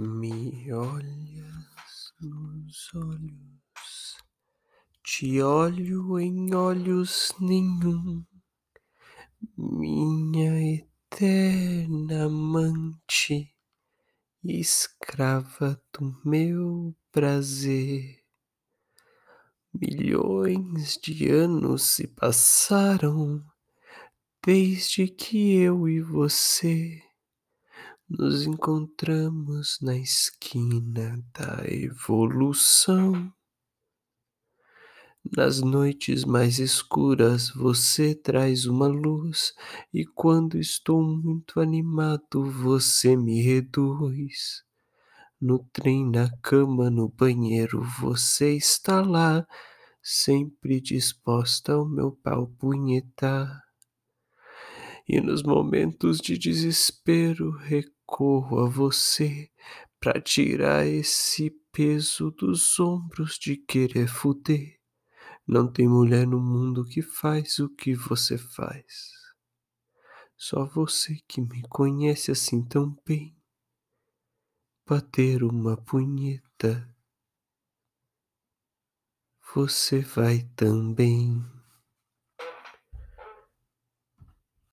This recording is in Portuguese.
Me olhas nos olhos, te olho em olhos nenhum, minha eterna amante, escrava do meu prazer. Milhões de anos se passaram desde que eu e você nos encontramos na esquina da evolução. Nas noites mais escuras você traz uma luz, e quando estou muito animado você me reduz. No trem, na cama, no banheiro, você está lá, sempre disposta ao meu pau punhetar. E nos momentos de desespero recorro a você pra tirar esse peso dos ombros de querer fuder. Não tem mulher no mundo que faz o que você faz. Só você que me conhece assim tão bem. Bater uma punheta, você vai também.